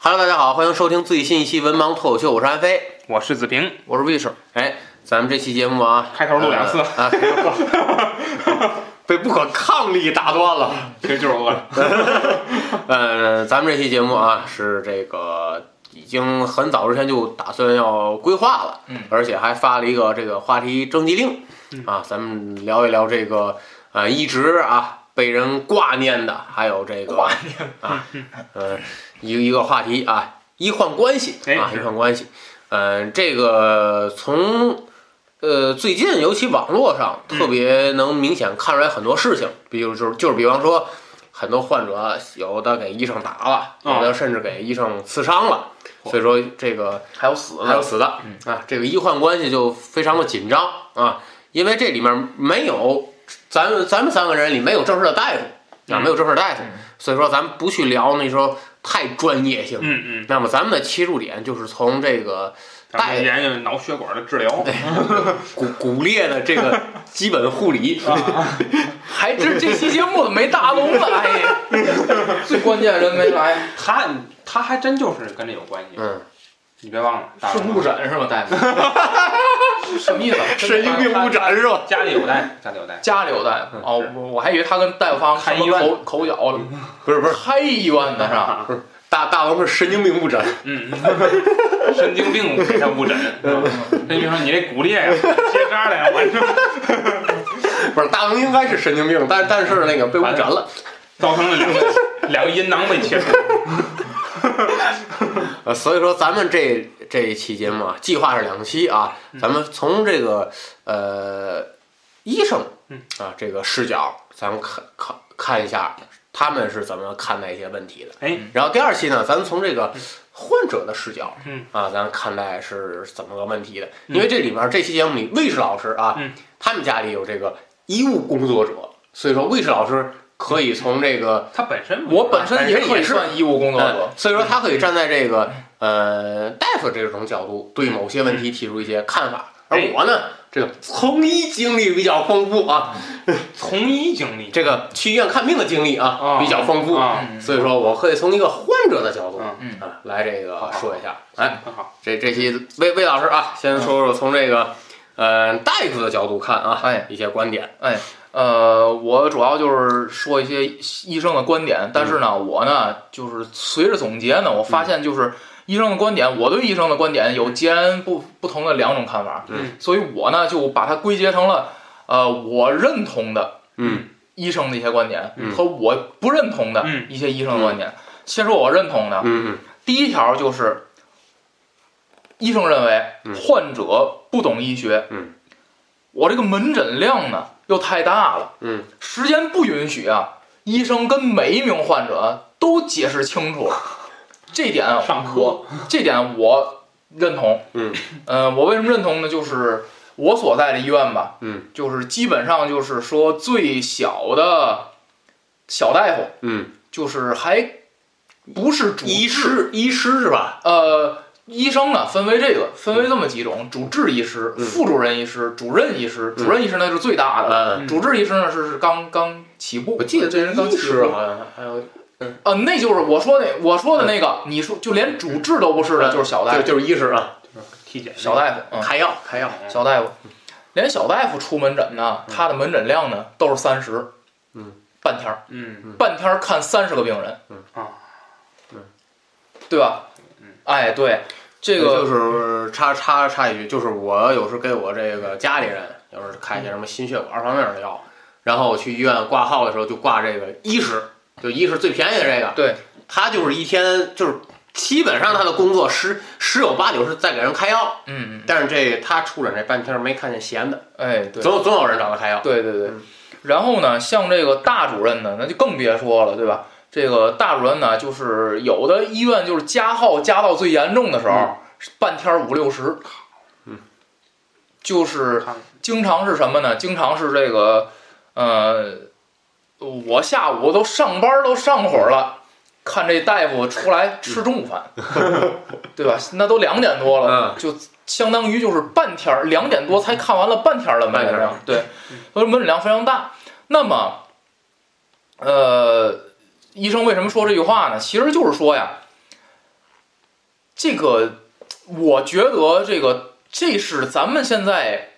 Hello，大家好，欢迎收听最新一期《文盲脱口秀》，我是安飞，我是子平，我是魏师。哎，咱们这期节目啊，开头录两次呃啊，开头 被不可抗力打断了。其实就是饿了。呃，咱们这期节目啊，是这个已经很早之前就打算要规划了，嗯，而且还发了一个这个话题征集令，啊，咱们聊一聊这个呃一直啊被人挂念的，还有这个挂念啊，呃，一个一个话题啊，医患关系啊，医患关系，嗯、这个从。呃，最近尤其网络上特别能明显看出来很多事情，比如就是就是比方说，很多患者有的给医生打了，有的甚至给医生刺伤了，所以说这个还有死的，还有死的啊，这个医患关系就非常的紧张啊，因为这里面没有咱们咱们三个人里没有正式的大夫啊，嗯。没有正式的大夫嗯，所以说咱们不去聊那时候太专业性。嗯嗯，那么咱们的切入点就是从这个咱们研究脑血管的治疗。骨骨裂的这个基本护理，还这这期节目怎么没大龙来？最关键人没来，他他还真就是跟这有关系，嗯，你别忘了。大是龙误诊是吧，大夫？什么意思？神经病误诊是吧？家里有带，家里有带。家里有大夫哦，我我还以为他跟大夫房看医院口口角了，不是不是，开医院的是吧？大大龙是神经病误诊，嗯，神经病给他误诊。那你说你这骨裂呀，结扎了呀，完成 不是大龙应该是神经病，但但是那个被误诊了。造成了两个两个阴囊被切除。呃，所以说咱们这这一期节目啊，计划是两期啊，咱们从这个呃医生嗯啊这个视角，咱们看看看一下他们是怎么看待一些问题的。哎，然后第二期呢，咱们从这个患者的视角，嗯。啊，咱看待是怎么个问题的。因为这里面这期节目里，卫士老师啊，嗯。他们家里有这个医务工作者，所以说卫士老师可以从这个他本身我本身也也是算医务工作呃者，所以说他可以站在这个呃大夫这种角度，对某些问题提出一些看法。而哎我呢，这个从医经历比较丰富啊，从医经历。这个去医院看病的经历啊啊比较丰富，所以说我可以从一个患者的角度啊来这个说一下。哎，很好。这这期魏魏老师啊，先说说从这个呃大夫的角度看啊，哎一些观点。呃，我主要就是说一些医生的观点，但是呢，嗯我呢就是随着总结呢，我发现就是医生的观点，我对医生的观点有截然不不同的两种看法，嗯，所以我呢就把它归结成了呃我认同的嗯。医生的一些观点嗯。和我不认同的嗯。一些医生的观点。先说我认同的，第一条就是，医生认为嗯。患者不懂医学，嗯。我这个门诊量呢又太大了，嗯。时间不允许啊，医生跟每一名患者都解释清楚，这点上课我这点我认同。嗯，呃，我为什么认同呢？就是我所在的医院吧，嗯，就是基本上就是说最小的小大夫，嗯，就是还不是主医治，师医师是吧？呃。医生呢，分为这个，分为这么几种：主治医师、嗯副主任医师、主任医师。主任医师那是最大的，嗯，主治医师呢是是刚刚起步，我记得这人刚起步。好像还有呃，那就是我说的我说的那个，你说就连主治都不是的，嗯。就是小大夫，就就是医师啊，体检小大夫，嗯，开药开药，小大夫，连小大夫出门诊呢，他的门诊量呢都是三十，嗯，半天儿，嗯半天儿看三十个病人，嗯。啊，嗯，对吧？哎，对，这这个就是插插插一句，就是我有时给我这个家里人，要是看一些什么心血管方面的药，然后我去医院挂号的时候就挂这个医师，就一是最便宜的这个，对，他就是一天就是基本上他的工作十十有八九是在给人开药，嗯嗯，但是这他出诊这半天没看见闲的，哎，对，总有总有人找他开药，对对对。嗯。然后呢，像这个大主任呢，那就更别说了，对吧？这个大主任呢，就是有的医院就是加号加到最严重的时候，嗯。半天儿五六十，嗯，就是经常是什么呢？经常是这个，呃，我下午都上班都上会儿了，看这大夫出来吃中午饭，对吧？那都两点多了，嗯就相当于就是半天儿，两点多才看完了半天儿的门诊量，对，所以门诊量非常大。那么，呃，医生为什么说这句话呢？其实就是说呀，这个我觉得这个这是咱们现在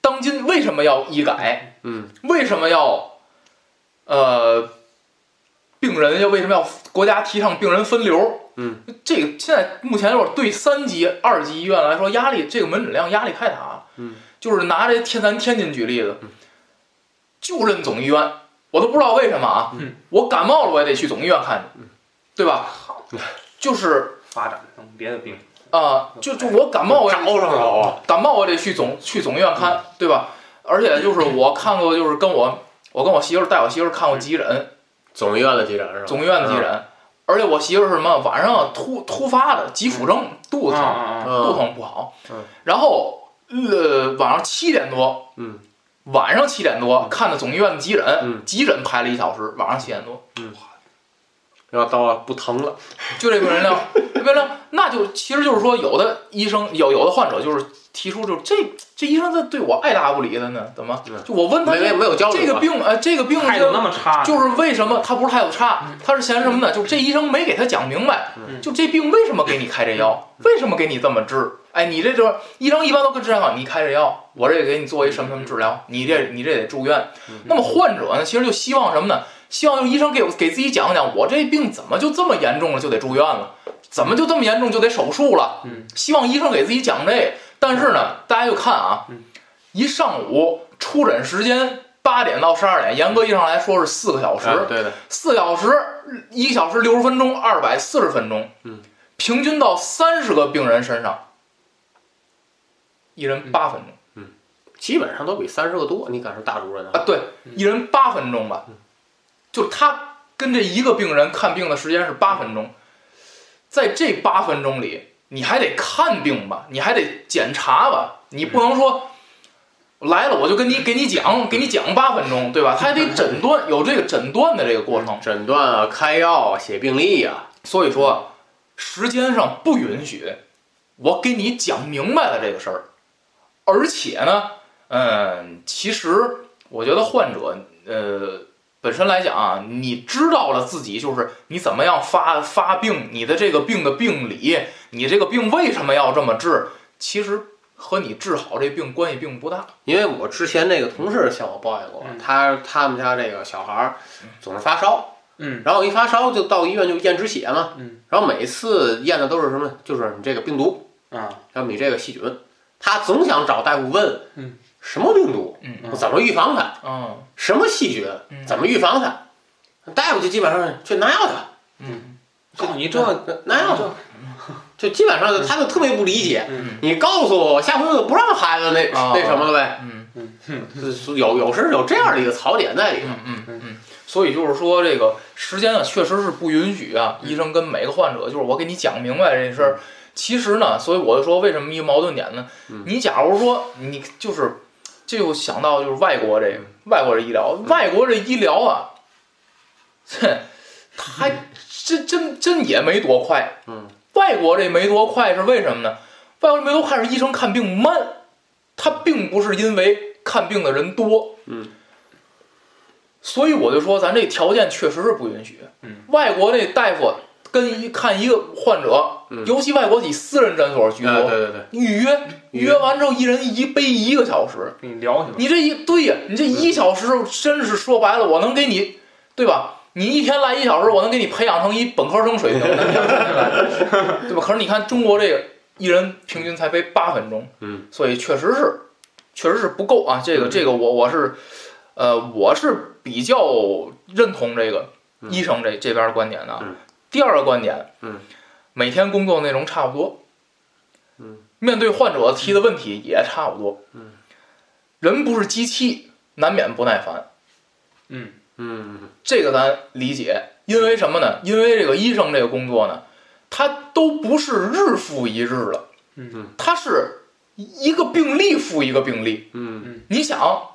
当今为什么要医改，嗯为什么要呃病人要为什么要国家提倡病人分流？嗯，这个现在目前就是对三级、二级医院来说，压力这个门诊量压力太大了。嗯，就是拿这天咱天津举例子嗯，就认总医院，我都不知道为什么啊。嗯，我感冒了我也得去总医院看去，对吧？就是发展成别的病，啊、就就我感冒我也 招上了啊，感冒我得去总去总医院看，对吧？而且就是我看过，就是跟我我跟我媳妇儿带我媳妇儿看过急诊，总医院的急诊是吧？总医院的急诊，而且我媳妇儿是什么晚上突突发的急腹症，肚子疼，肚疼不好。嗯，然后呃晚上七点多，嗯，晚上七点多看的总医院的急诊，嗯。急诊排了一小时，晚上七点多，然后到了不疼了，就这病人量，这病人量，那就其实就是说，有的医生有有的患者就是提出，就这这医生这对我爱答不理的呢，怎么嗯？就我问他没没没有交流啊这个病，哎，这个病态度那么差，就是为什么他不是态度差，他是嫌什么呢？就是这医生没给他讲明白，嗯就这病为什么给你开这药，为什么给你这么治？哎，你这就是医生一般都跟治疗好，你开这药，我这给你做一什么什么治疗，你这你这得住院。那么患者呢，其实就希望什么呢？希望就是医生给我给自己讲讲，我这病怎么就这么严重了，就得住院了？怎么就这么严重就得手术了？嗯，希望医生给自己讲这个。但是呢，大家就看啊，嗯一上午出诊时间八点到十二点，严格意义上来说是四个小时。哎对的，四小时，一小时六十分钟，二百四十分钟，嗯，平均到三十个病人身上，一人嗯。八分钟、基本上都比三十个多，你敢说大主任啊？啊，对，一人八分钟吧，就他跟这一个病人看病的时间是八分钟，在这八分钟里，你还得看病吧，你还得检查吧，你不能说。来了我就跟你给你讲，给你讲八分钟，对吧？他还得诊断，有这个诊断的这个过程。诊断啊，开药啊，写病历啊，所以说，时间上不允许我给你讲明白了这个事儿，而且呢，嗯，其实我觉得患者，呃，本身来讲啊，你知道了自己就是你怎么样发发病，你的这个病的病理，你这个病为什么要这么治，其实和你治好这病关系并不大。因为我之前那个同事向我抱怨过，嗯他他们家这个小孩儿总是发烧，嗯然后一发烧就到医院就验止血嘛，嗯，然后每次验的都是什么？就是你这个病毒，啊，然后你这个细菌，他总想找大夫问，嗯，什么病毒，嗯怎么预防它，嗯什么细菌？嗯。怎么预防它，大夫就基本上去拿药去，嗯。就你这拿药去。就。基本上他就特别不理解，嗯。你告诉我，下回我就不让孩子那、啊那什么了呗。嗯。嗯。有有时有这样的一个槽点在里头。嗯嗯嗯，所以就是说，这个时间啊，确实是不允许啊。医生跟每个患者，就是我给你讲明白这事儿。其实呢，所以我就说，为什么一个矛盾点呢？嗯。你假如说你就是，这就想到就是外国这个外国这医疗，外国这医疗啊，哼，他还真真真也没多快。嗯，外国这没多快是为什么呢？外国这没多快是医生看病慢，他并不是因为看病的人多。嗯。所以我就说，咱这条件确实是不允许。嗯，外国那大夫跟一看一个患者，嗯尤其外国以私人诊所居多，啊，对对对，预约预约完之后，一人一杯一个小时。跟你聊去吧。你这一对呀，你这一小时真是说白了，我能给你，对吧？你一天来一小时，我能给你培养成一本科生水平，对吧？可是你看中国这个一人平均才背八分钟，嗯，所以确实是，确实是不够啊。这个嗯这个我我是，呃，我是比较认同这个嗯医生这这边的观点的啊。嗯第二个观点，嗯，每天工作内容差不多，嗯，面对患者提的问题也差不多，嗯，人不是机器，难免不耐烦。嗯。嗯这个咱理解，因为什么呢？因为这个医生这个工作呢，他都不是日复一日了，嗯。他是一个病例复一个病例。嗯。你想，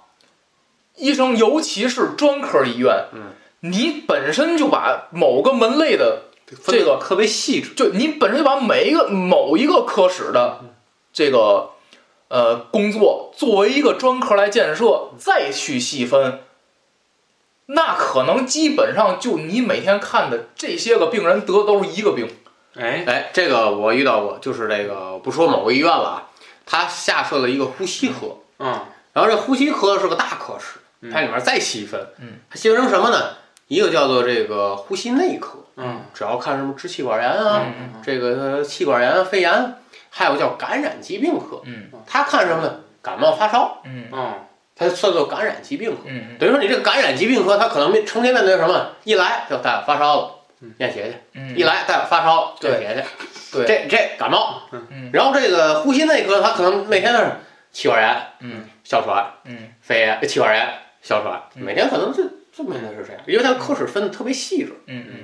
医生尤其是专科医院，嗯，你本身就把某个门类的这个特别细致。就你本身就把每一个某一个科室的这个呃工作作为一个专科来建设，再去细分，那可能基本上就你每天看的这些个病人得的都是一个病。哎，哎，这个我遇到过，就是这个不说某个医院了啊，他下设了一个呼吸科，嗯然后这呼吸科是个大科室，嗯它里面再细分，嗯，它细分成什么呢？一个叫做这个呼吸内科，嗯主要看什么支气管炎啊，嗯这个气管炎、肺炎，还有叫感染疾病科，嗯他看什么呢？感冒发烧，嗯嗯它算作感染疾病科。嗯等于说你这个感染疾病科，他可能面成天面对什么？一来就大夫发烧了，验血去；嗯，一来大夫发烧，对验血去。对，这这感冒，嗯然后这个呼吸内科，他可能每天都是气管炎、嗯哮喘、嗯肺炎、气管炎、哮喘，嗯每天可能就就每天是这样，因为它科室分的特别细致。嗯嗯。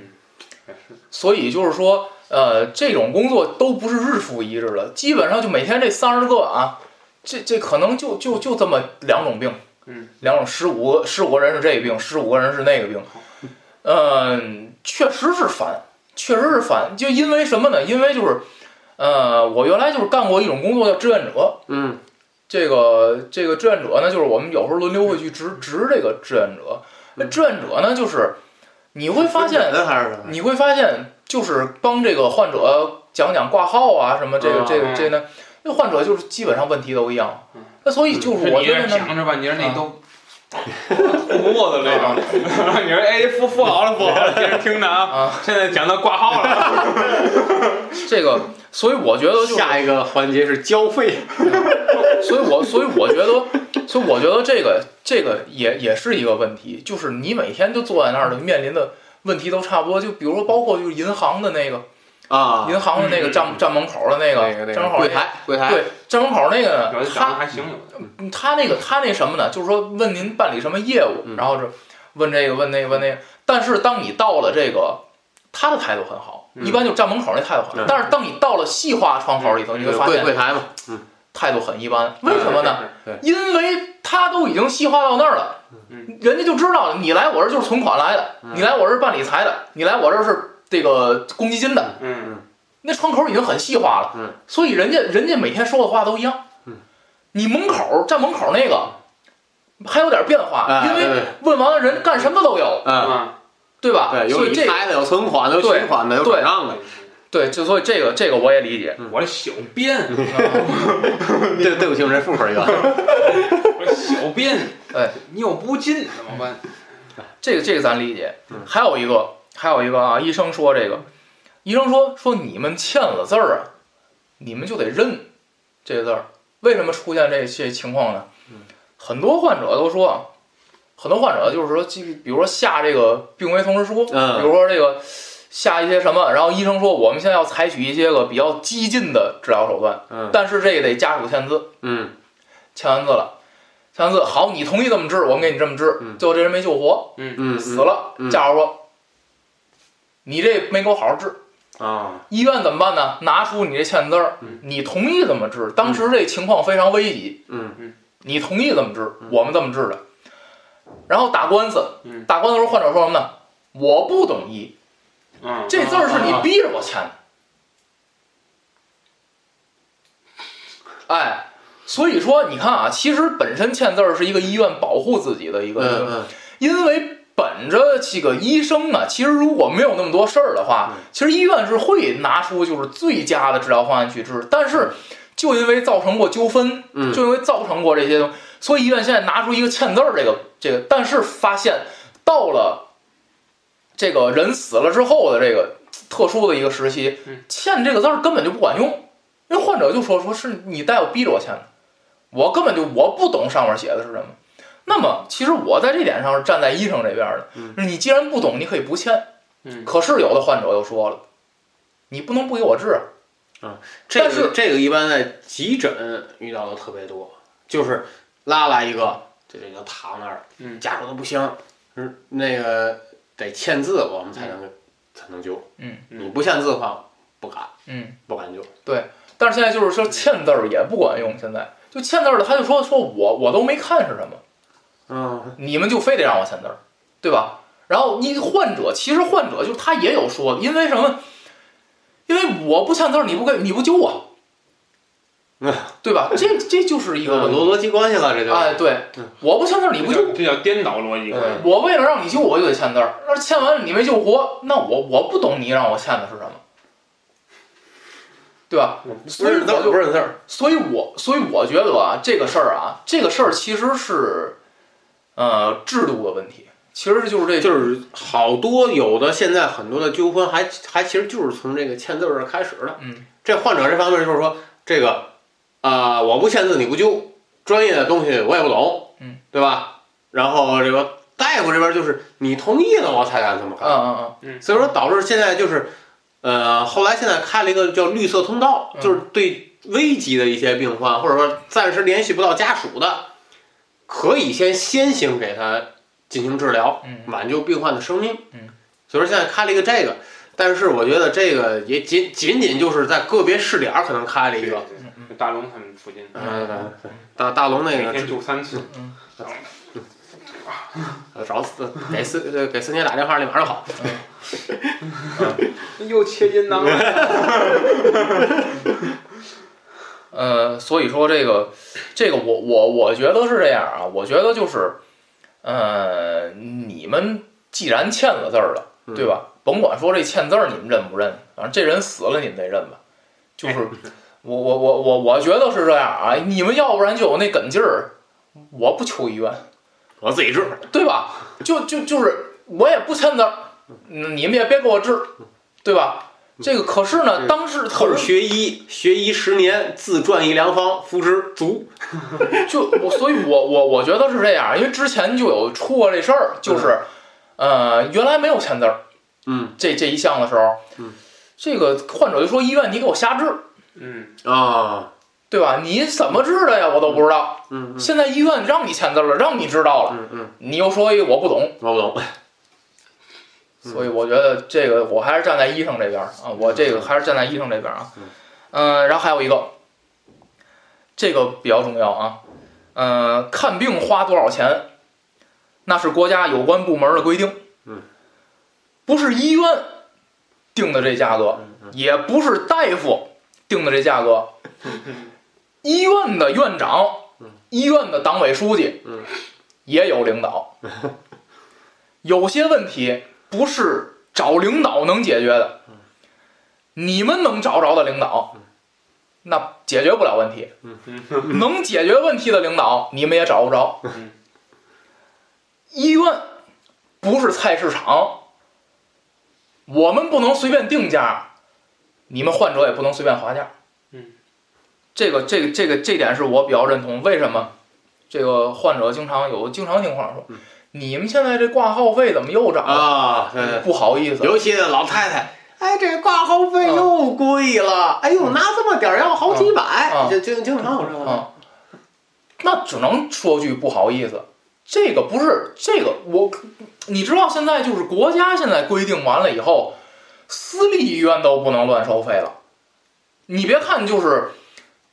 也是所以就是说，呃，这种工作都不是日复一日的，基本上就每天这三十个啊，这这可能就就就这么两种病，嗯，两种十五个十五个人是这个病，十五个人是那个病，嗯、确实是烦，确实是烦，就因为什么呢？因为就是，呃，我原来就是干过一种工作叫志愿者，嗯这个这个志愿者呢，就是我们有时候轮流会去值值这个志愿者，那志愿者呢，就是你会发现。你会发现，就是帮这个患者讲讲挂号啊，什么这个啊这个这呢，那患者就是基本上问题都一样。那所以就是我觉得呢，讲着吧，你说那啊都护脖子那种，你说哎扶扶好了扶好了，接着听着啊，啊，现在讲到挂号了，这个，所以我觉得就是，下一个环节是交费。所以我所以我觉得，所以我觉得这个这个也也是一个问题，就是你每天就坐在那儿的面临的问题都差不多，就比如说包括就是银行的那个啊，银行的那个站站门口的那那个那站门口那个柜台柜台，对站门口那个他还行，他那个他那什么呢？就是说问您办理什么业务，嗯然后是问这个问那个问那个。但是当你到了这个，他的态度很好，嗯一般就站门口那态度好。嗯。但是当你到了细化窗口里头，你会发现柜柜台嘛，态度很一般。为什么呢？因为他都已经细化到那儿了，嗯。人家就知道你来我这儿就是存款来的，嗯。你来我这儿办理财的，你来我这儿是这个公积金的。嗯。那窗口已经很细化了，嗯。所以人家人家每天说的话都一样，嗯。你门口站门口那个还有点变化，因为问完了人干什么都有，嗯，啊，对吧？对，有所以这理财的，有存款的，有对取款的，有转账的，对，就所以这个这个我也理解，我这小便，对对不起，我这复合一个，小便，哎，尿不进怎么办？这个这个咱理解嗯。还有一个还有一个啊，医生说这个，医生说说你们签了字儿啊，你们就得认这个字儿，为什么出现这些情况呢？很多患者都说，很多患者就是说，基比如说下这个病危通知书，嗯比如说这个下一些什么，然后医生说我们现在要采取一些个比较激进的治疗手段，嗯但是这个得家属签字，嗯签完字了，签完字好，你同意这么治，我们给你这么治，嗯最后这人没救活，嗯死了，嗯家属说你这没给我好好治。啊医院怎么办呢？拿出你这签字儿嗯，你同意怎么治。当时这情况非常危急，嗯你同意怎么治，我们这么治的。然后打官司嗯，打官司的时候，患者说什么呢？我不懂医，嗯，这字儿是你逼着我签的。哎，所以说你看啊，其实本身签字儿是一个医院保护自己的一个，嗯嗯因为本着这个医生呢，其实如果没有那么多事儿的话，嗯其实医院是会拿出就是最佳的治疗方案去治，但是就因为造成过纠纷，嗯就因为造成过这些东西，所以医院现在拿出一个签字儿这个这个，但是发现到了这个人死了之后的这个特殊的一个时期嗯，签这个字儿根本就不管用，因为患者就说说是你大夫逼着我签的，我根本就我不懂上面写的是什么。那么，其实我在这点上是站在医生这边的。嗯你既然不懂，你可以不签。嗯可是有的患者又说了，你不能不给我治。啊这个这个一般在急诊遇到的特别多，就是拉来一个，这就躺那儿，嗯。家属都不行，是那个得签字，我们才能、才能救。嗯。你不签字的话，不敢。嗯，不敢救。对。但是现在就是说签字儿也不管用，现在。就签字儿了，他就说说我我都没看是什么，嗯。你们就非得让我签字儿，对吧？然后你患者其实患者就他也有说的，因为什么？因为我不签字儿，你不给你不救我，对吧？这这就是一个问题。逻逻辑关系了，这就哎，对嗯，我不签字儿你不救这叫颠倒逻辑关系。我为了让你救我就得签字儿，那签完了你没救活，那我我不懂你让我签的是什么，对吧？所以我就不认字儿。所以我所以我觉得啊，这个事儿啊，这个事儿其实是呃制度的问题，其实就是这就是好多有的现在很多的纠纷还还其实就是从这个签字儿开始的。嗯，这患者这方面就是说这个啊、我不签字你不救，专业的东西我也不懂，嗯，对吧？然后这个大夫这边就是你同意了我才敢这么嗯干，嗯嗯所以说导致现在就是呃后来现在开了一个叫绿色通道，嗯就是对危急的一些病患或者说暂时联系不到家属的，可以先先行给他进行治疗。嗯挽救病患的生命。嗯，所以说现在开了一个这个，但是我觉得这个也仅仅仅就是在个别试点儿可能开了一个。大龙他们附近，嗯，对大大龙那个每天救三次。嗯 找死给四呃给四姐打电话立马就好。又切阴囊了。呃，所以说这个这个我我我觉得是这样啊，我觉得就是呃，你们既然签了字儿了，嗯对吧？甭管说这签字儿你们认不认，反正这人死了你们得认吧。就是我我我我我觉得是这样啊，你们要不然就有那梗劲儿，我不求医院，我自己治。对吧？就就就是我也不签字儿，嗯你们也别给我治，对吧？这个可是呢，嗯当时可是学医，学医十年，自撰一良方，服之足。就我，所以我我我觉得是这样，因为之前就有出过这事儿，就是，呃，原来没有签字儿，嗯这这一项的时候，嗯，这个患者就说医院你给我瞎治，嗯，啊，对吧？你怎么治的呀？我都不知道。嗯嗯现在医院让你签字了，让你知道了，嗯嗯，你又说一我不懂，我不懂。嗯 所以我觉得这个我还是站在医生这边啊，我这个还是站在医生这边啊。嗯嗯、然后还有一个，这个比较重要啊。嗯、看病花多少钱，那是国家有关部门的规定。嗯，不是医院定的这价格，也不是大夫定的这价格。医院的院长嗯、医院的党委书记嗯也有领导。有些问题不是找领导能解决的，你们能找着的领导，那解决不了问题。能解决问题的领导，你们也找不着。医院不是菜市场，我们不能随便定价，你们患者也不能随便划价。这个这个这个这点是我比较认同。为什么？这个患者经常有经常听患者说，你们现在这挂号费怎么又涨了？啊，对对，不好意思，尤其那老太太，哎，这挂号费又贵了，哎呦，拿这么点儿要好几百啊，就经经常有这个。啊，那只能说句不好意思，这个不是这个我，你知道现在就是国家现在规定完了以后，私立医院都不能乱收费了。你别看就是，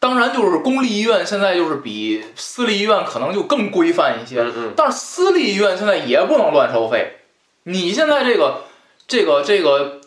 当然就是公立医院现在就是比私立医院可能就更规范一些，嗯嗯但是私立医院现在也不能乱收费。你现在这个这个这个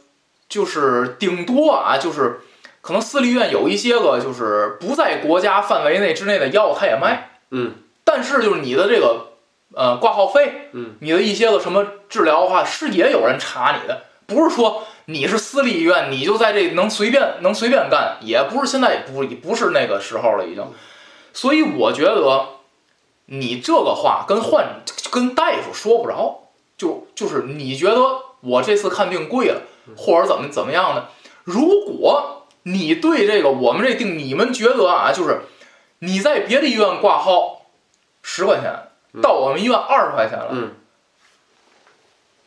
就是顶多啊，就是可能私立医院有一些个就是不在国家范围内之内的药，它也卖。嗯，但是就是你的这个呃挂号费，嗯，你的一些个什么治疗的话，是也有人查你的，不是说你是私立医院你就在这能随便能随便干，也不是现在不不是那个时候了已经。所以我觉得你这个话跟患跟大夫说不着，就就是你觉得我这次看病贵了，或者怎么怎么样呢，如果你对这个我们这定，你们觉得啊，就是你在别的医院挂号十块钱，到我们医院二十块钱了，嗯，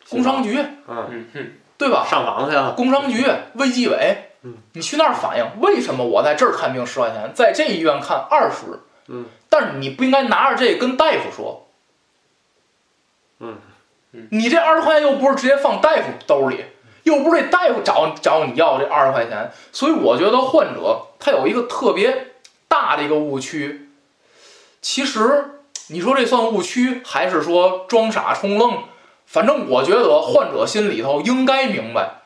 工商局。嗯，嗯。哼，对吧？上访去啊，工商局、卫计委嗯，你去那儿反映为什么我在这儿看病十块钱，在这医院看二十，嗯，但是你不应该拿着这跟大夫说，嗯。嗯。你这二十块钱又不是直接放大夫兜里，又不是这大夫找找你要这二十块钱，所以我觉得患者他有一个特别大的一个误区，其实你说这算误区，还是说装傻充愣？反正我觉得患者心里头应该明白，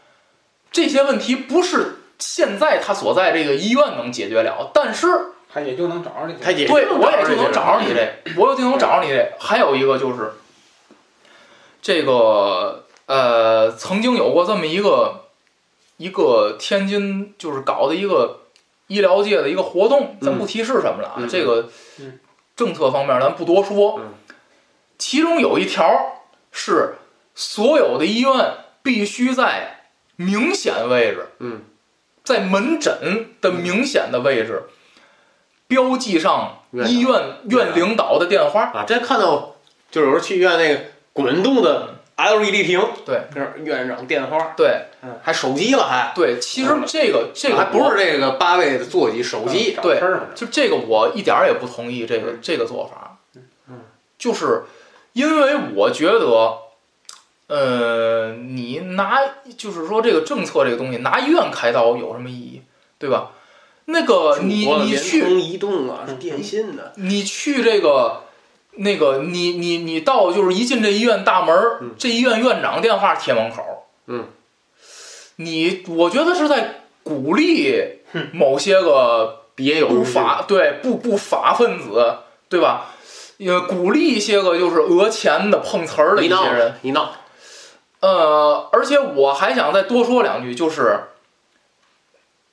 这些问题不是现在他所在这个医院能解决了，但是他也就能找着你。他也对我也就能找着你这，我也就能找着你这。还有一个就是，这个呃，曾经有过这么一个一个天津就是搞的一个医疗界的一个活动，咱不提是什么了啊，嗯这个嗯政策方面咱不多说。嗯其中有一条是所有的医院必须在明显位置，嗯，在门诊的明显的位置标记上医院院领导的电话。啊，这看到就有时候去医院那个滚动的 LED 屏，对，院长电话，对。嗯，还手机了还，对，其实这个这个还不是这个八位的座机，手机，找对就这个我一点儿也不同意这个这个做法。就是因为我觉得，呃，你拿就是说这个政策这个东西，拿医院开刀有什么意义，对吧？那个你你去、移动啊，是电信的，你去这个那个你你你到就是一进这医院大门这医院院长电话贴门口儿，嗯，你我觉得是在鼓励某些个别有不法对不不法分子，对吧？也鼓励一些个就是讹钱的、碰瓷儿的一些人。一闹，呃，而且我还想再多说两句，就是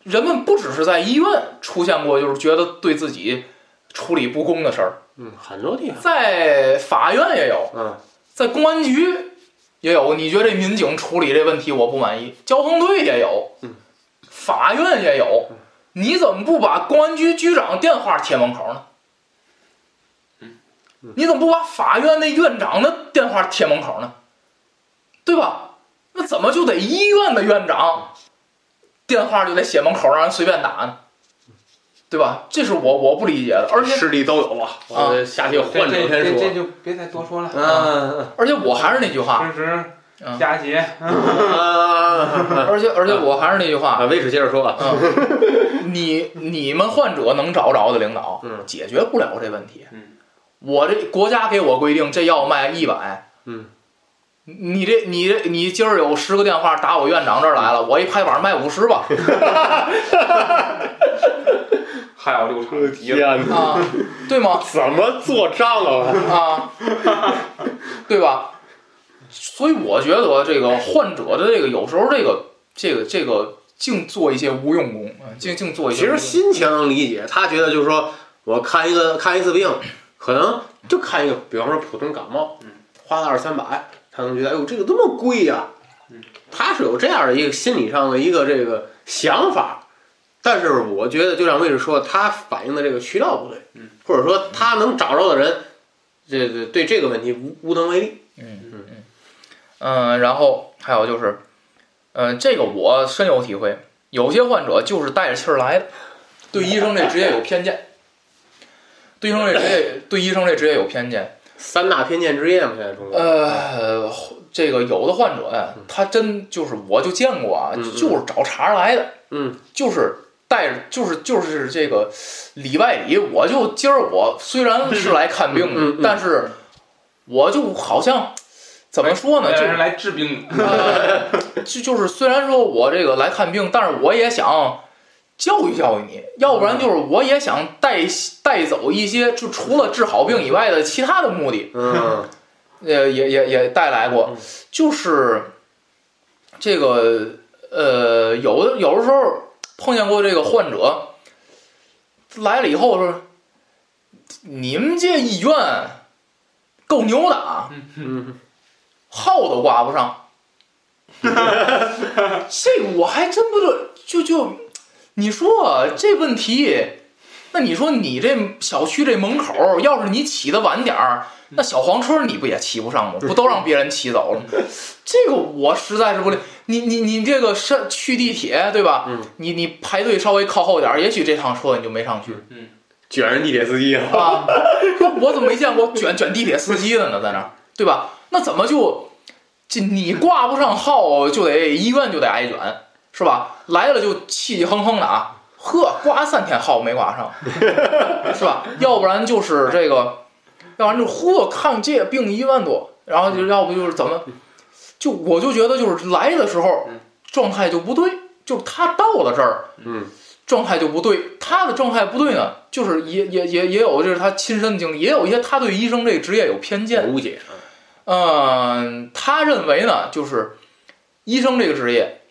人们不只是在医院出现过，就是觉得对自己处理不公的事儿，嗯，很多地方，在法院也有，嗯，在公安局也有。你觉得这民警处理这问题我不满意，交通队也有，嗯，法院也有，你怎么不把公安局局长电话贴门口呢？你怎么不把法院那院长的电话贴门口呢？对吧？那怎么就得医院的院长电话就得写门口让人随便打呢？对吧？这是我我不理解的，而且实力都有啊，啊我下去有患者这先说，这这就别再多说了。嗯而且我还是那句话，平时嗯佳节，嗯啊，而且而且我还是那句话，啊，卫士接着说啊，嗯，你你们患者能找着的领导，嗯解决不了这问题。嗯，我这国家给我规定，这药卖一百。嗯，你这你这你今儿有十个电话打我院长这儿来了，我一拍板卖五十吧。还有六场急了。天哪，啊，对吗？怎么做账啊？啊，对吧？所以我觉得这个患者的这个有时候这个这个这个净做一些无用功，啊净净做一些。其实心情能理解，他觉得就是说我看一个看一次病，可能就看一个，比方说普通感冒，嗯，花了二三百，他能觉得哎呦这个这么贵呀、嗯，他是有这样的一个心理上的一个这个想法，但是我觉得，就像卫士说，他反映的这个渠道不对，嗯，或者说他能找着的人，这这对这个问题无无能为力。嗯，然后还有就是，嗯，这个我深有体会，有些患者就是带着气儿来的，对医生这职业有偏见，对医生这职业对。医生这职业有偏见。三大偏见之一嘛，现在中国。呃，这个有的患者呀，他真就是我就见过啊，就是找茬来的，嗯。就是带着就是就是这个里外里，我就今儿我虽然 是来看病的，嗯嗯但是我就好像怎么说呢，就是来治病。的，呃，就就是虽然说我这个来看病，但是我也想教育教育你，要不然就是我也想带带走一些，就除了治好病以外的其他的目的，嗯。呃，也也也带来过嗯，就是这个呃，有的有的时候碰见过这个患者来了以后说，你们这医院够牛的啊，嗯。号都挂不上。这我还真不知，就就你说这问题，那你说你这小区这门口，要是你起的晚点儿，那小黄车你不也骑不上吗？不都让别人骑走了吗？这个我实在是不理。你你你这个是去地铁对吧？嗯你你排队稍微靠后点儿，也许这趟车你就没上去。卷人地铁司机啊。我怎么没见过卷卷地铁司机的呢？在那儿，对吧？那怎么就这你挂不上号，就得医院就得挨卷，是吧？来了就气气哼哼的啊，呵，挂三天号没挂上，是吧？要不然就是这个，要不然就嚯，看这病一万多，然后就要不就是怎么，就我就觉得就是来的时候状态就不对，就是他到了这儿，嗯状态就不对。他的状态不对呢，就是也也也也有就是他亲身经历，也有一些他对医生这个职业有偏见。误解啊。嗯，他认为呢，就是医生这个职业，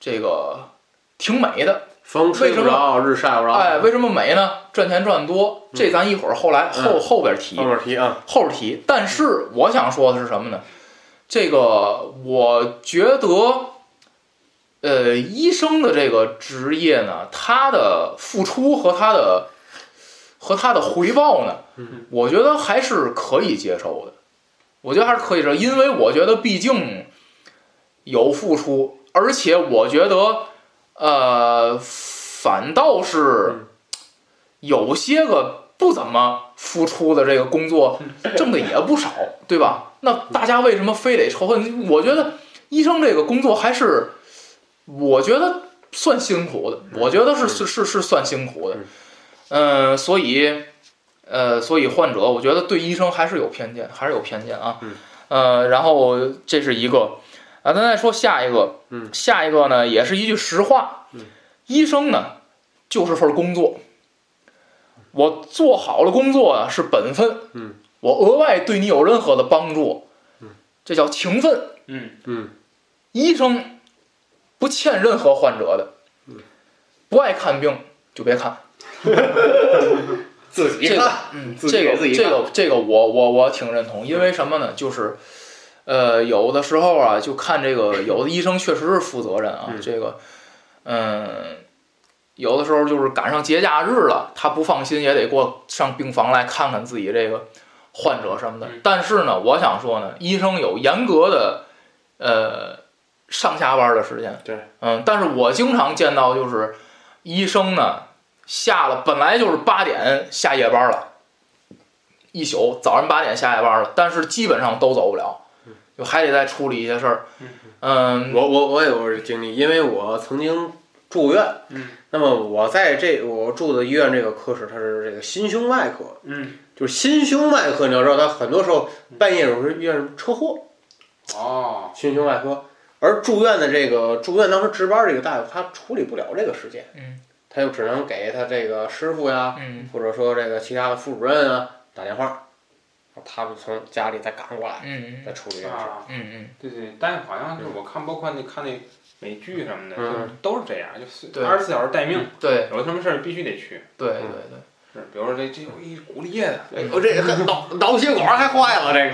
这个挺美的。风吹不着，日晒不着。哎，为什么美呢？赚钱赚多，这咱一会儿后来后、嗯后边提后。边提啊。后边提。但是我想说的是什么呢？这个我觉得，呃，医生的这个职业呢，他的付出和他的和他的回报呢，我觉得还是可以接受的。我觉得还是可以接受，因为我觉得毕竟有付出，而且我觉得，呃，反倒是有些个不怎么付出的这个工作，挣的也不少，对吧？那大家为什么非得仇恨？我觉得医生这个工作还是，我觉得算辛苦的，我觉得是是。是是算辛苦的，嗯、所以，呃，所以患者我觉得对医生还是有偏见，还是有偏见啊，嗯。呃，然后这是一个，啊，咱再说下一个，嗯下一个呢也是一句实话，嗯医生呢就是份工作。我做好了工作啊是本分，嗯，我额外对你有任何的帮助，嗯，这叫情分。嗯嗯医生不欠任何患者的，嗯不爱看病就别看。自己这个看，嗯，这个这个这个我我我挺认同，因为什么呢？就是，呃，有的时候啊，就看这个有的医生确实是负责任啊，嗯这个，嗯，有的时候就是赶上节假日了，他不放心也得过上病房来看看自己这个患者什么的嗯。但是呢，我想说呢，医生有严格的呃上下班的时间，对，嗯，但是我经常见到就是医生呢。下了本来就是八点下夜班了，一宿早上八点下夜班了，但是基本上都走不了，就还得再处理一些事儿。嗯，我我我也有这经历，因为我曾经住院，嗯，那么我在这我住的医院这个科室，它是这个心胸外科，嗯，就是心胸外科，你要知道，它很多时候半夜有时候遇上车祸，哦，心胸外科，而住院的这个住院当时值班这个大夫，他处理不了这个事件，嗯，他就只能给他这个师傅呀，嗯或者说这个其他的副主任啊打电话，他们从家里再赶过来嗯再处理这个事儿。啊，嗯嗯，对对，但是好像是我看，包括那看那美剧什么的，嗯就是都是这样，就对二十四小时待命，对有什么事儿必须得去。对对嗯对，是，比如说这这有一骨裂的，哎我这个脑脑血管还坏了，这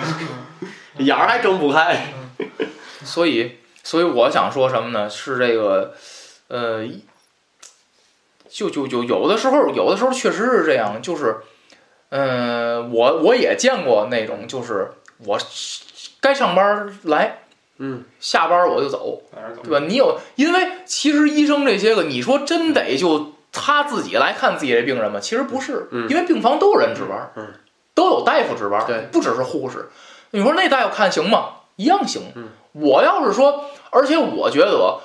个眼儿还睁不开。所以所以我想说什么呢？是这个，呃，医就就就有的时候，有的时候确实是这样，就是，嗯、我我也见过那种，就是我该上班来，嗯，下班我就走，对吧？你有，因为其实医生这些个，你说真得就他自己来看自己这病人吗？其实不是，嗯因为病房都有人值班，嗯，都有大夫值班，对不只是护士。你说那大夫看行吗？一样行。嗯我要是说，而且我觉得。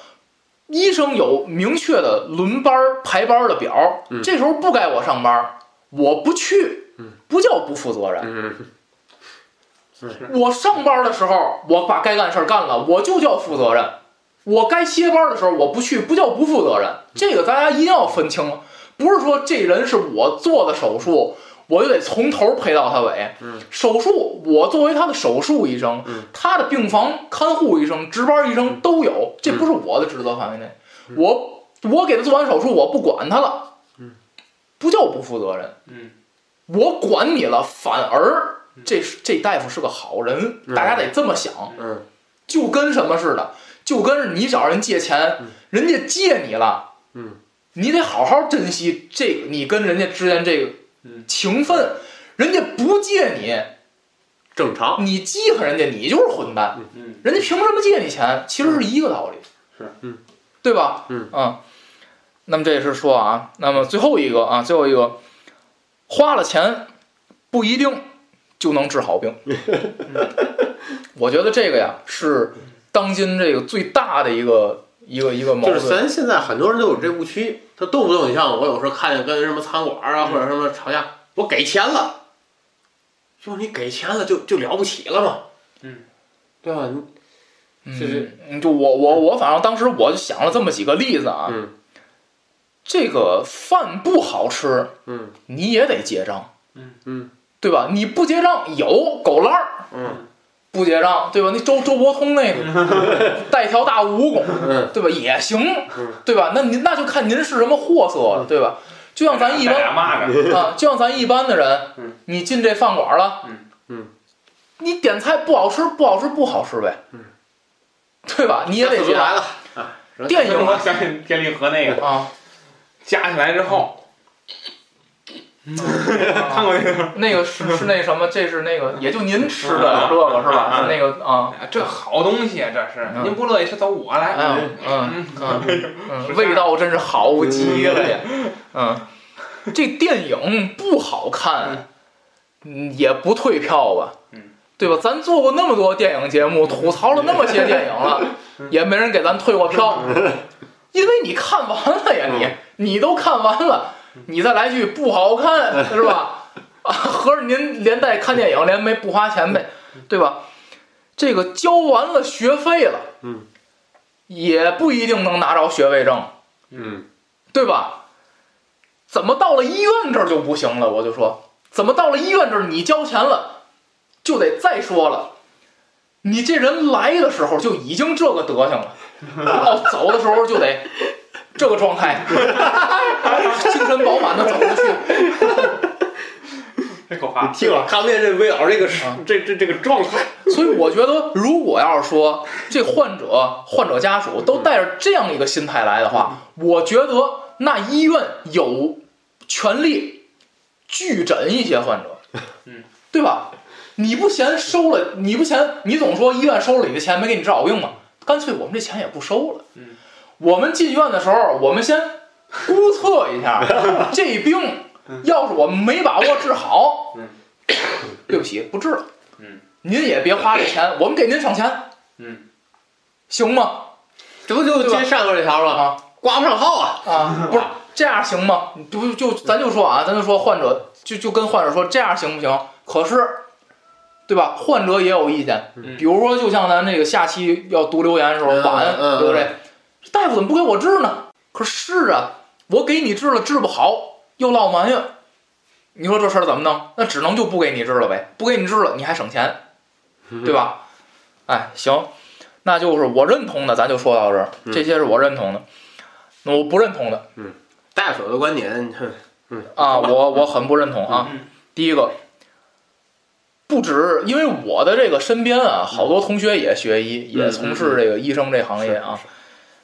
医生有明确的轮班儿排班儿的表，嗯这时候不该我上班，我不去，嗯不叫不负责任。嗯我上班的时候，我把该干事儿干了，我就叫负责任；我该歇班的时候，我不去，不叫不负责任。这个大家一定要分清，不是说这人是我做的手术，我就得从头陪到他尾。嗯手术我作为他的手术医生，嗯他的病房看护医生、值班医生都有，这不是我的职责范围内。我我给他做完手术，我不管他了，嗯不叫不负责任。嗯，我管你了，反而这是这大夫是个好人，嗯大家得这么想，嗯就跟什么似的，就跟你找人借钱嗯，人家借你了，嗯，你得好好珍惜这个你跟人家之间这个嗯。情分，人家不借你，正常。你记恨人家，你就是混蛋，嗯。人家凭什么借你钱？其实是一个道理，是。嗯，对吧？嗯。那么这也是说啊，那么最后一个啊，最后一个，花了钱不一定就能治好病。我觉得这个呀是当今这个最大的一个一个一个矛盾就是盾。咱现在很多人都有这误区，他动不动你像我有时候看见跟什么餐馆啊或者什么吵架，我给钱了，就你给钱了就就了不起了嘛，嗯，对吧？你是嗯，就我我我反正当时我就想了这么几个例子啊，嗯这个饭不好吃，嗯。你也得结账，嗯。嗯。对吧？你不结账有狗烂儿，嗯。不结账，对吧？那周周伯通那个 带条大蜈蚣，嗯。对吧？也行嗯，对吧？那您那就看您是什么货色了，对吧？就像咱一般啊，就像咱一般的人嗯，你进这饭馆了，嗯。嗯，你点菜不好吃，不好吃不好吃呗，嗯，对吧？你也得结来了。啊。电影我想起天利和那个。啊，加起来之后，看过那个。那个是是那什么，这是那个，也就您吃的这个是吧？是那个啊，哎这好东西啊，这是嗯。您不乐意吃，走我来。嗯嗯。嗯，味道真是好极了呀，嗯，这电影不好看，嗯，也不退票吧，嗯，对吧？咱做过那么多电影节目，吐槽了那么些电影了，也没人给咱退过票，因为你看完了呀，你你都看完了，你再来句不好看是吧？啊，合着您连带看电影连没不花钱呗，对吧？这个交完了学费了，嗯，也不一定能拿着学位证，嗯对吧？怎么到了医院这儿就不行了？我就说，怎么到了医院这儿你交钱了，就得再说了，你这人来的时候就已经这个德行了，哦，走的时候就得这个状态，精神饱满的走出去。这口话，听了看不见这魏老师这个啊这这这个状态，所以我觉得，如果要是说这患者、患者家属都带着这样一个心态来的话，我觉得那医院有权利拒诊一些患者，嗯，对吧？你不嫌收了，你不嫌你总说医院收了你的钱没给你治好病吗？干脆我们这钱也不收了。嗯，我们进院的时候，我们先估测一下这病，要是我们没把握治好，嗯，对不起，不治了。嗯，您也别花这钱，我们给您省钱，嗯，行吗？这不就接上头这条吗？啊挂不上号啊！啊，不是这样行吗？不就咱就说啊，咱就说患者就就跟患者说这样行不行？可是，对吧？患者也有意见，嗯比如说就像咱这个下期要读留言的时候嗯晚，嗯对不对？大夫怎么不给我治呢？可是啊，我给你治了治不好，又落埋怨，你说这事儿怎么弄？那只能就不给你治了呗，不给你治了，你还省钱，对吧？哎，行，那就是我认同的，咱就说到这儿，嗯这些是我认同的。那我不认同的大夫的观点，哼嗯啊，我我很不认同啊。嗯第一个，不止因为我的这个身边啊，好多同学也学医，也从事这个医生这行业啊，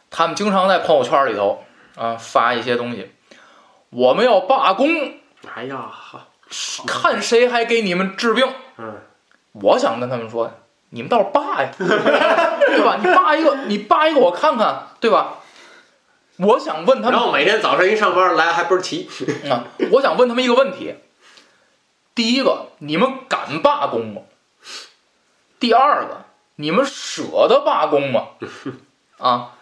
他们经常在朋友圈里头啊发一些东西。我们要罢工，哎呀，哈看谁还给你们治病。嗯，我想跟他们说，你们倒是罢呀，对吧？你罢一个，你罢一个，我看看，对吧？我想问他们然后每天早上一上班来还倍儿齐，啊，我想问他们一个问题：第一个，你们敢罢工吗？第二个，你们舍得罢工吗？啊，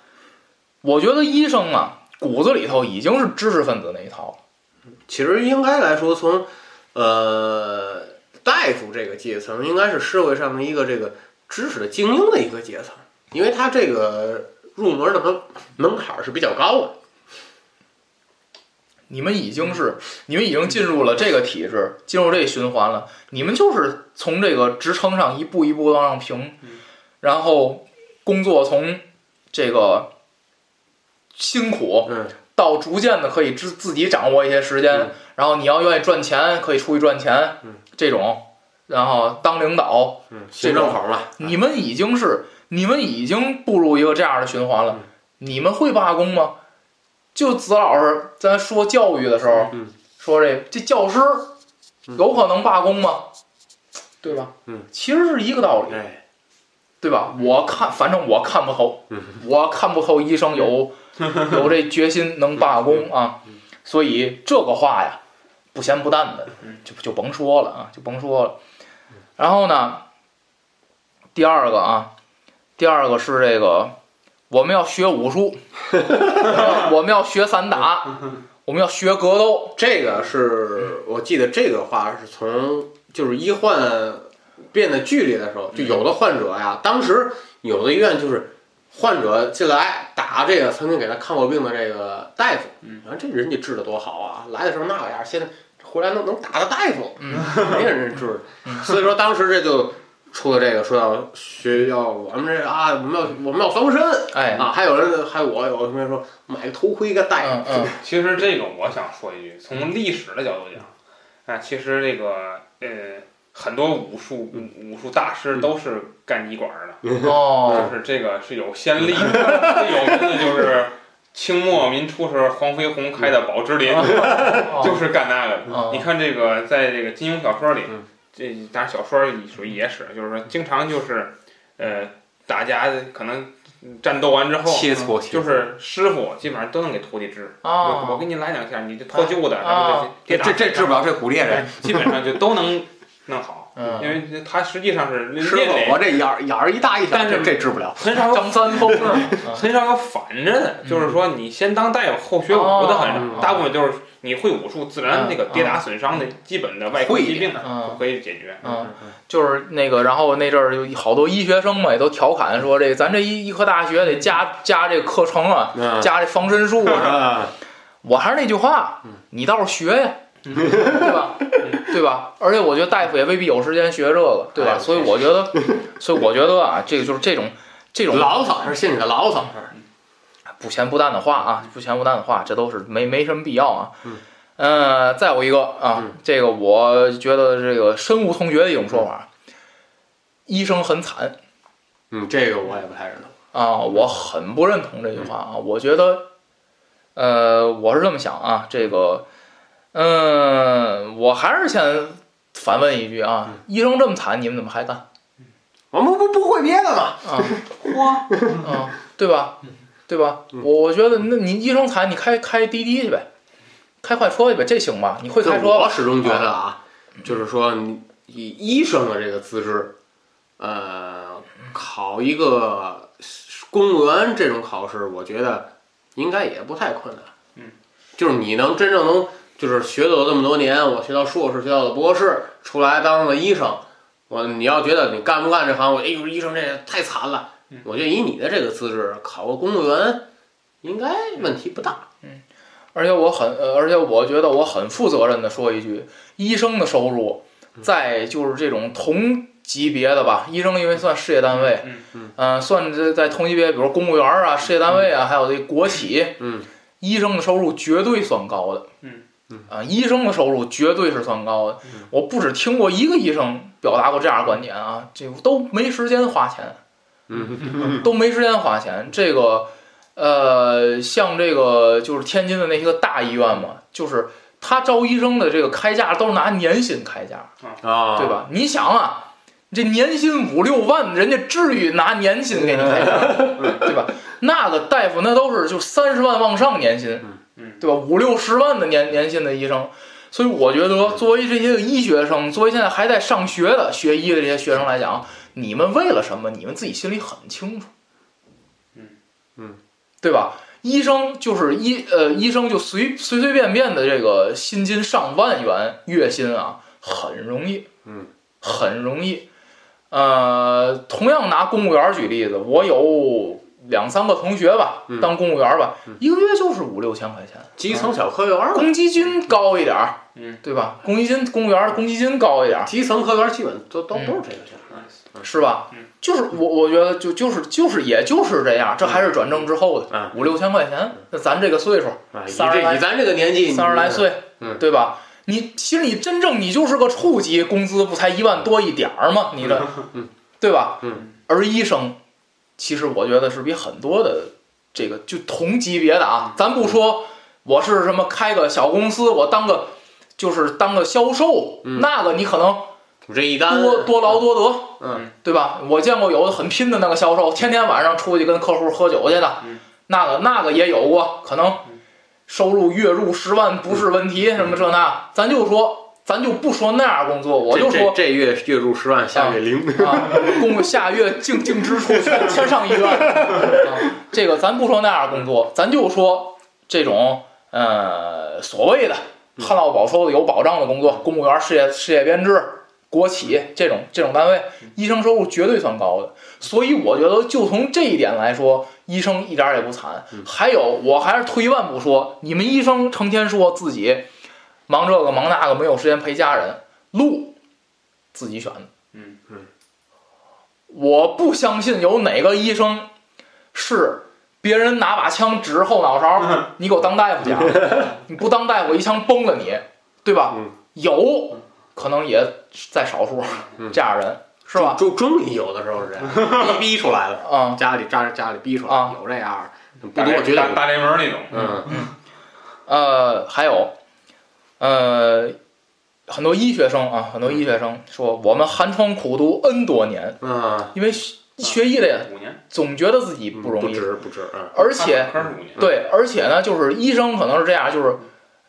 我觉得医生啊，骨子里头已经是知识分子那一套了。其实应该来说，从呃大夫这个阶层，应该是社会上的一个这个知识的精英的一个阶层，因为他这个入门的门门槛是比较高的。你们已经是，你们已经进入了这个体制，进入这个循环了。你们就是从这个职称上一步一步往上评，然后工作从这个辛苦嗯到逐渐的可以自自己掌握一些时间，嗯然后你要愿意赚钱，可以出去赚钱，嗯这种，然后当领导，嗯，行政口了，你们已经是你们已经步入一个这样的循环了。你们会罢工吗？就子老师咱说教育的时候，嗯。说这这教师有可能罢工吗？对吧？嗯，其实是一个道理，哎，对吧？我看，反正我看不透，嗯。我看不透医生有 有这决心能罢工啊，所以这个话呀，不咸不淡的，就就甭说了啊，就甭说了。然后呢，第二个啊，第二个是这个我们要学武术，我们要学散打，我们要学格斗，这个是我记得这个话是从就是医患变得剧烈的时候，就有的患者呀，当时有的医院就是患者进来打这个曾经给他看过病的这个大夫，嗯，啊，这人家治的多好啊，来的时候那个样，现在回来能能打的大夫，嗯，没人治，所以说当时这就出了这个说要学要我们这啊，我们要我们要防身哎，啊，还有人还有我有同学说买个头盔个戴嗯嗯 其实这个我想说一句，从历史的角度讲，啊，其实这个呃，很多武术武术大师都是干医馆的，哦，就是这个是有先例的，最有名的就是清末民初时候黄飞鸿开的宝芝林，就是干那个的。哦你看这个，在这个金庸小说里嗯，这当然小说属于野史，就是说经常就是，呃，大家可能战斗完之后，切磋切磋就是师傅基本上都能给徒弟治。我我啊给你来两下，你就脱臼的，啊然后这这这治不了这骨裂的。基本上就都能弄好，嗯因为他实际上是练师傅，我，这眼儿眼儿一大一小，但是这这治不了。很少有张三丰，很少有反着的，就是说你先当大夫后学武的很嗯少，大部分就是你会武术，自然那个跌打损伤的基本的外科疾病可以解决。嗯，就是那个，然后那阵儿有好多医学生嘛，也都调侃说，这咱这医医科大学得加加这个课程啊，嗯加这防身术啊。啊，我还是那句话，你倒是学呀，对吧？对吧？而且我觉得大夫也未必有时间学这个，对吧？哎所以我觉得，所以我觉得啊，这个就是这种这种牢骚是心里的牢骚。不咸不淡的话啊，不咸不淡的话，这都是没没什么必要啊。嗯。呃，再有一个啊，嗯这个我觉得这个深恶痛绝的一种说法，医生很惨嗯，这个我也不太认同。啊，我很不认同这句话啊。我觉得，呃，我是这么想啊，这个，嗯、我还是先反问一句啊，医生这么惨，你们怎么还干我们不不会别的嘛？啊？嚯，啊，对吧？对吧？我我觉得，那你医生惨，你开开滴滴去呗，开快车去呗，这行吧？你会开车吧？我始终觉得啊，就是说你以医生的这个资质，呃，考一个公务员这种考试，我觉得应该也不太困难。嗯，就是你能真正能就是学了这么多年，我学到硕士，学到了博士，出来当了医生，我你要觉得你干不干这行，我哎呦医生这太惨了。嗯。我觉得以你的这个资质，考个公务员应该问题不大。嗯。而且我很，呃，而且我觉得我很负责任的说一句，医生的收入在就是这种同级别的吧，医生因为算事业单位，嗯嗯。呃算在在同级别，比如公务员啊、事业单位啊，还有这国企，嗯，医生的收入绝对算高的，嗯。嗯啊，医生的收入绝对是算高的。嗯。我不止听过一个医生表达过这样的观点啊，这都没时间花钱，嗯 都没时间花钱。这个，呃，像这个就是天津的那些个大医院嘛，就是他招医生的这个开价都是拿年薪开价，啊，对？吧？你想啊，这年薪五六万，人家至于拿年薪给你开价，对吧？那个大夫那都是就三十万往上年薪，嗯对吧？五六十万的年年薪的医生，所以我觉得作为这些个医学生，作为现在还在上学的学医的这些学生来讲，你们为了什么？你们自己心里很清楚，嗯嗯，对吧？医生就是医呃，医生就随随随便便的这个薪金上万元月薪啊，很容易，嗯，很容易。呃，同样拿公务员举例子，我有两三个同学吧，嗯当公务员吧，一个月就是五六千块钱，基层小科员儿，公积金高一点儿，嗯，对吧？公积金公务员的公积金高一点儿，基层科员基本都都都是这个钱。是吧嗯？就是我我觉得就就是就是也就是这样，这还是转正之后的嗯五六千块钱，那咱这个岁数，三十来咱这个年纪，三十来岁，嗯对吧？你其实你真正你就是个处级，工资不才一万多一点儿吗？你这，对吧？嗯。而医生，其实我觉得是比很多的这个就同级别的啊，咱不说我是什么开个小公司，我当个就是当个销售，嗯那个你可能这一单。多多劳多得，嗯，对吧？我见过有的很拼的那个销售，天天晚上出去跟客户喝酒去的，嗯。那个那个也有过，可能收入月入十万不是问题，什么这那，咱就说，咱就不说那样工作，我就说这这月月入十万，下月零。啊，公下月净净支出全全上医院，啊，这个咱不说那样工作，咱就说这种呃所谓的旱涝保收的有保障的工作，公务员、事业事业编制、国企这种这种单位，医生收入绝对算高的。所以我觉得，就从这一点来说，医生一点儿也不惨。还有，我还是退一万步说，你们医生成天说自己忙这个忙那个，没有时间陪家人，路自己选的。嗯嗯，我不相信有哪个医生是别人拿把枪指着后脑勺，你给我当大夫去啊！你不当大夫，一枪崩了你，对吧？嗯有可能也在少数嗯。这样人，是吧？终终于有的时候是这样，逼 逼出来了，啊、家里家家里逼出来啊有这样的，不大多，绝对大大联盟那种，嗯。嗯。呃，还有，呃，很多医学生啊，很多医学生说，我们寒窗苦读 N 多年，嗯，因为学学医的呀，五年，总觉得自己不容易。不易，值不值，嗯。而且对，而且呢，就是医生可能是这样，就是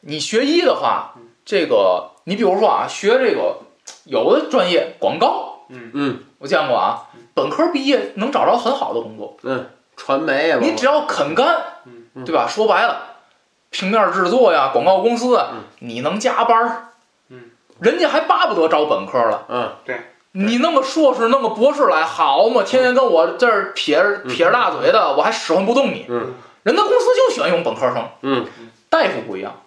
你学医的话，这个你比如说啊，学这个有的专业广告，嗯嗯我见过啊，本科毕业能找着很好的工作，嗯，传媒啊，你只要肯干，嗯对吧？说白了，平面制作呀，广告公司你能加班儿，嗯，人家还巴不得招本科了。嗯对你弄个硕士，弄个博士来，好嘛？天天跟我这儿撇着撇着大嘴的，我还使唤不动你。嗯人家公司就喜欢用本科生。嗯大夫不一样，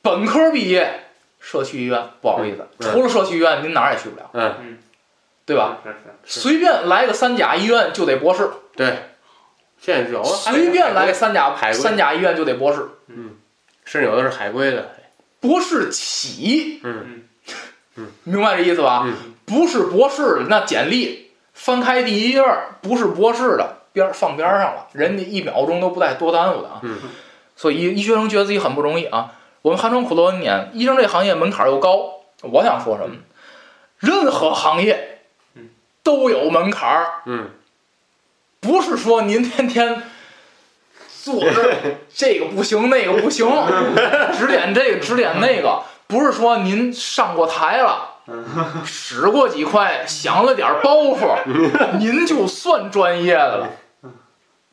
本科毕业，社区医院不好意思，嗯除了社区医院，您哪儿也去不了，嗯，对吧？随便来个三甲医院就得博士，对，现在有的随便来个三甲海归三甲医院就得博士，甚至有的是海归的，博士起，嗯明白这意思吧？嗯不是博士，那简历翻开第一页儿，不是博士的边儿放边儿上了，人家一秒钟都不带多耽误的啊。嗯所以医医学生觉得自己很不容易啊。我们寒窗苦读 N 年，医生这行业门槛又高。我想说什么？任何行业都有门槛儿，嗯不是说您天天坐这儿这个不行那个不行，指点这个指点那个，不是说您上过台了。使过几块，想了点儿包袱，您就算专业的了，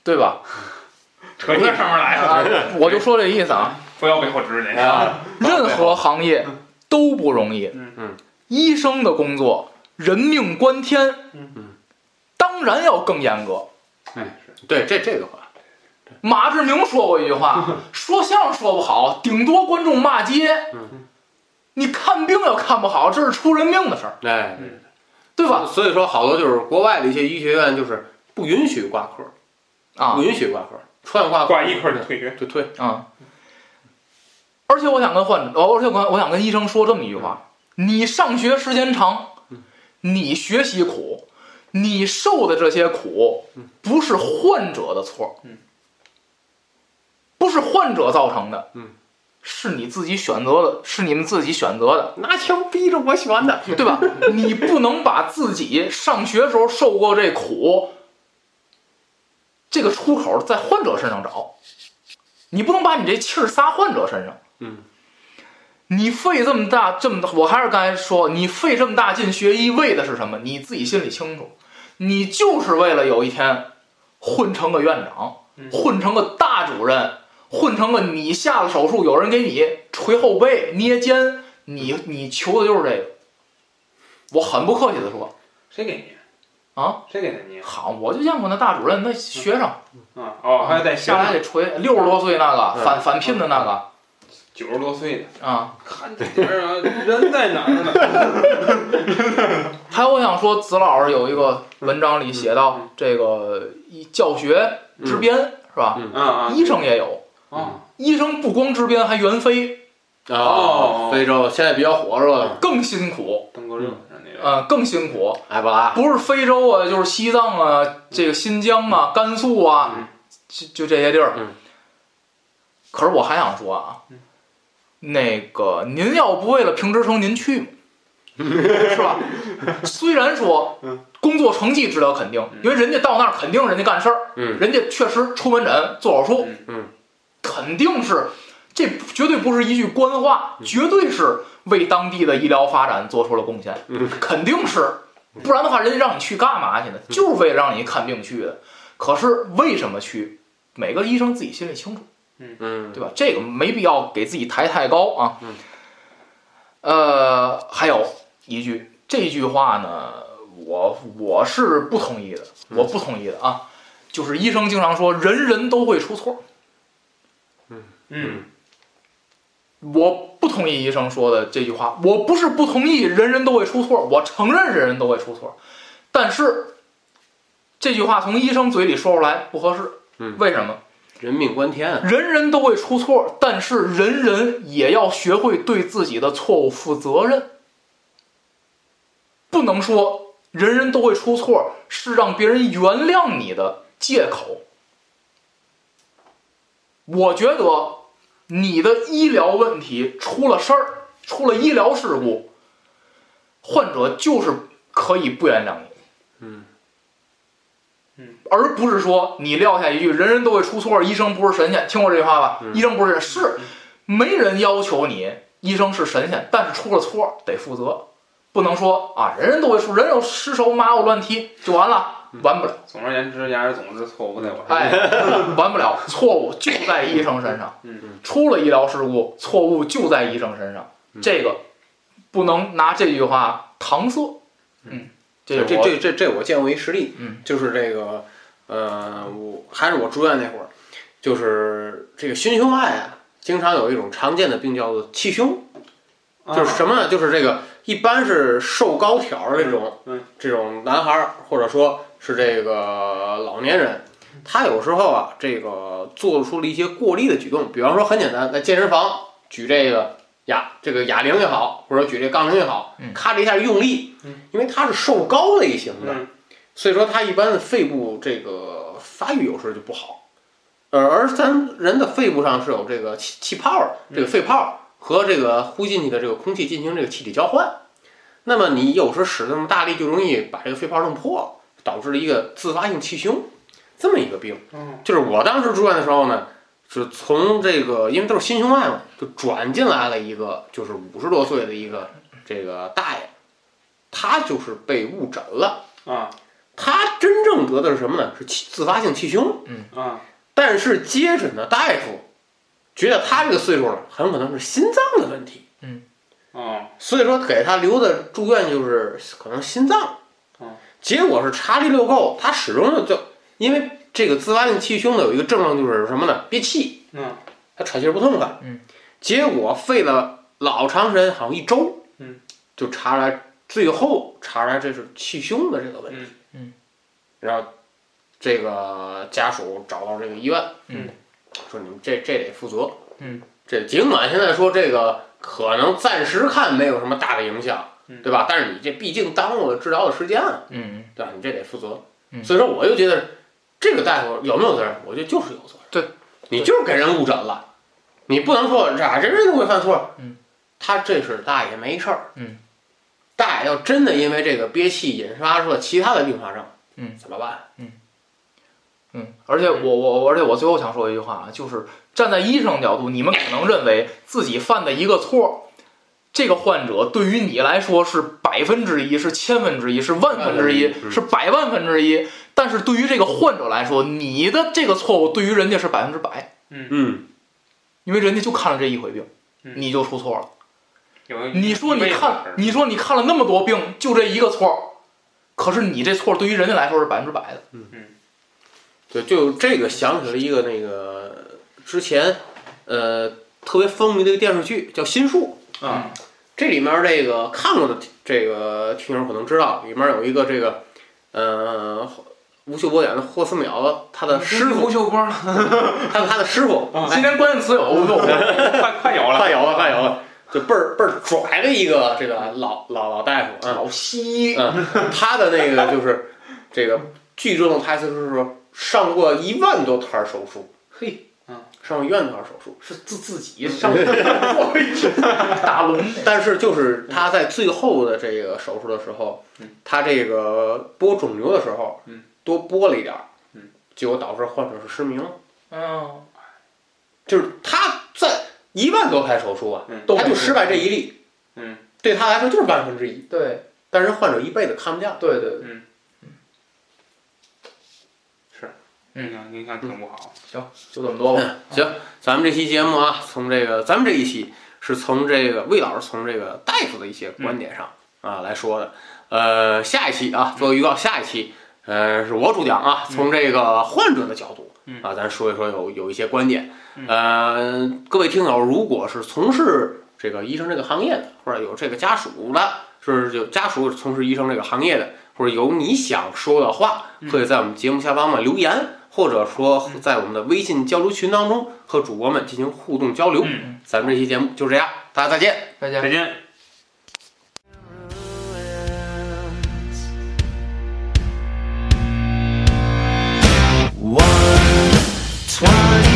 对吧？扯你上面来啊了，，我就说这意思啊。不要背后指指你。啊，任何行业都不容易。嗯。嗯，医生的工作人命关天，嗯。当然要更严格。哎是。对这这个话，马志明说过一句话：说相声说不好，顶多观众骂街。嗯。你看病要看不好，这是出人命的事儿，哎，对吧？所以说好多就是国外的一些医学院就是不允许挂科，啊。不允许挂科，串挂挂一科就退学，就退，啊！而且我想跟患者，哦而且我我想跟医生说这么一句话：你上学时间长，你学习苦，你受的这些苦不是患者的错，不是患者造成的，嗯，是你自己选择的，是你们自己选择的，拿枪逼着我选的，对吧？你不能把自己上学时候受过这苦，这个出口在患者身上找，你不能把你这气儿撒患者身上。嗯，你费这么大这么大，我还是刚才说，你费这么大劲学医为的是什么？你自己心里清楚，你就是为了有一天混成个院长，混成个大主任，混成个你下了手术有人给你捶后背、捏肩，你你求的就是这个。我很不客气的说。谁给你？啊，谁给他捏？好，我就见过那大主任那学生。啊哦，还得下来得捶六十多岁那个嗯。返返聘的那个九十多岁的，啊。看这点儿啊，人在哪儿呢？还有我想说，子老师有一个文章里写到这个一教学支边是吧？嗯医生也有，啊！医生不光支边还援飞，哦。非洲现在比较火热的更辛苦，登革热那个，呃，更辛苦。埃博拉，不是非洲啊，就是西藏啊，这个新疆啊、甘肃啊，嗯。就就这些地儿。嗯。可是我还想说啊，那个您要不为了评职称您去吗？是吧？虽然说工作成绩值得肯定，因为人家到那儿肯定人家干事儿，嗯人家确实出门诊做手术，嗯肯定是这绝对不是一句官话，绝对是为当地的医疗发展做出了贡献，嗯肯定是，不然的话，人家让你去干嘛去呢？就是为了让你看病去的。可是为什么去？每个医生自己心里清楚，嗯对吧？这个没必要给自己抬太高啊。嗯呃，还有一句，这句话呢，我我是不同意的，我不同意的啊。就是医生经常说，人人都会出错，嗯我不同意医生说的这句话。我不是不同意人人都会出错，我承认人人都会出错，但是这句话从医生嘴里说出来不合适。嗯为什么？人命关天，啊人人都会出错，但是人人也要学会对自己的错误负责任。不能说人人都会出错是让别人原谅你的借口。我觉得你的医疗问题出了事儿，出了医疗事故，患者就是可以不原谅你。嗯而不是说你撂下一句“人人都会出错，医生不是神仙”，听过这句话吧？嗯。医生不是是，没人要求你医生是神仙，但是出了错得负责，不能说啊人人都会出，人有失手马有乱踢就完了，完不了，总而言之，言而总之，错误不在我。身上。哎，完不了，错误就在医生身上，嗯。出了医疗事故，错误就在医生身上，嗯。这个不能拿这句话搪塞，嗯，这这这这这我见过一实例，嗯，就是这个，呃，我还是我住院那会儿，就是这个心胸外啊，经常有一种常见的病叫做气胸，啊就是什么呢？就是这个一般是瘦高挑儿这种，嗯这种男孩儿或者说是这个老年人，他有时候啊，这个做出了一些过力的举动，比方说很简单，在健身房举这个哑这个哑铃也好，或者举这杠铃也好嗯，咔这一下用力嗯，因为它是瘦高类型的，嗯所以说它一般的肺部这个发育有时候就不好，呃，而咱人的肺部上是有这个气气泡儿，这个肺泡儿和这个呼进去的这个空气进行这个气体交换。那么你有时候使那么大力，就容易把这个肺泡弄破了，导致了一个自发性气胸这么一个病。嗯就是我当时住院的时候呢，是从这个因为都是心胸外嘛，就转进来了一个就是五十多岁的一个这个大爷，他就是被误诊了。啊他真正得的是什么呢？是气自发性气胸。嗯啊但是接诊的大夫觉得他这个岁数了，很可能是心脏的问题，嗯啊所以说给他留的住院就是可能心脏哦。结果是查了一溜够，他始终就就因为这个自发性气胸呢有一个症状就是什么呢？憋气，嗯他喘气儿不痛快。嗯，结果费了老长时间，好像一周，嗯，就查出来，最后查出来这是气胸的这个问题。嗯然后这个家属找到这个医院，嗯，说你们这这得负责。嗯，这尽管现在说这个可能暂时看没有什么大的影响，嗯对吧？但是你这毕竟耽误了治疗的时间啊，嗯对吧？你这得负责。嗯所以说我就觉得这个大夫有没有责任？我觉得就是有责任。对你就是给人误诊了，你不能说这人人都会犯错，嗯，他这是大爷没事儿，嗯，大爷要真的因为这个憋气引发出了其他的并发症，嗯，怎么办？嗯，嗯而且我我而且我最后想说一句话啊，就是站在医生角度，你们可能认为自己犯的一个错，这个患者对于你来说是百分之一，是千分之一，是万分之一，嗯是百万分之一。但是对于这个患者来说，你的这个错误对于人家是百分之百，嗯。嗯，因为人家就看了这一回病，嗯。你就出错了。有你说你看你说你看了那么多病，就这一个错，可是你这错对于人家来说是百分之百的。嗯。嗯。对，就这个想起了一个那个之前呃特别风靡的一个电视剧叫《心术》啊，这里面这个看过的这个听友可能知道，里面有一个这个呃吴秀波演的霍思邈，他的师傅，吴秀波，他他的师傅，今天关键词有吴秀波。快快有了，快有了，快有了，就倍儿倍儿拽的一个这个老老老大夫啊，老西。医，嗯，他的那个就是 这个剧中的台词是说上过一万多摊手术，嘿，嗯，上过一万多摊儿手术，是自自己上大轮的，但是就是他在最后的这个手术的时候，嗯。他这个剥肿瘤的时候，嗯，多拨了一点儿，嗯，结果导致患者是失明，嗯，就是他在一万多台手术啊，嗯都他就失败这一例，嗯，对他来说就是万分之一，对。但是患者一辈子看不见。了。对。对，影响影响挺不好。行就这么多吧。行，咱们这期节目啊，从这个咱们这一期是从这个魏老师从这个大夫的一些观点上、啊来说的。呃，下一期啊，做个预告，下一期呃是我主讲啊，从这个患者的角度、嗯啊，咱说一说有有一些观点。嗯呃，各位听友，如果是从事这个医生这个行业的，或者有这个家属的，是有家属从事医生这个行业的，或者有你想说的话，可以在我们节目下方嘛留言。或者说，在我们的微信交流群当中和主播们进行互动交流。嗯，咱们这期节目就这样，大家再见。再见再。见。swine.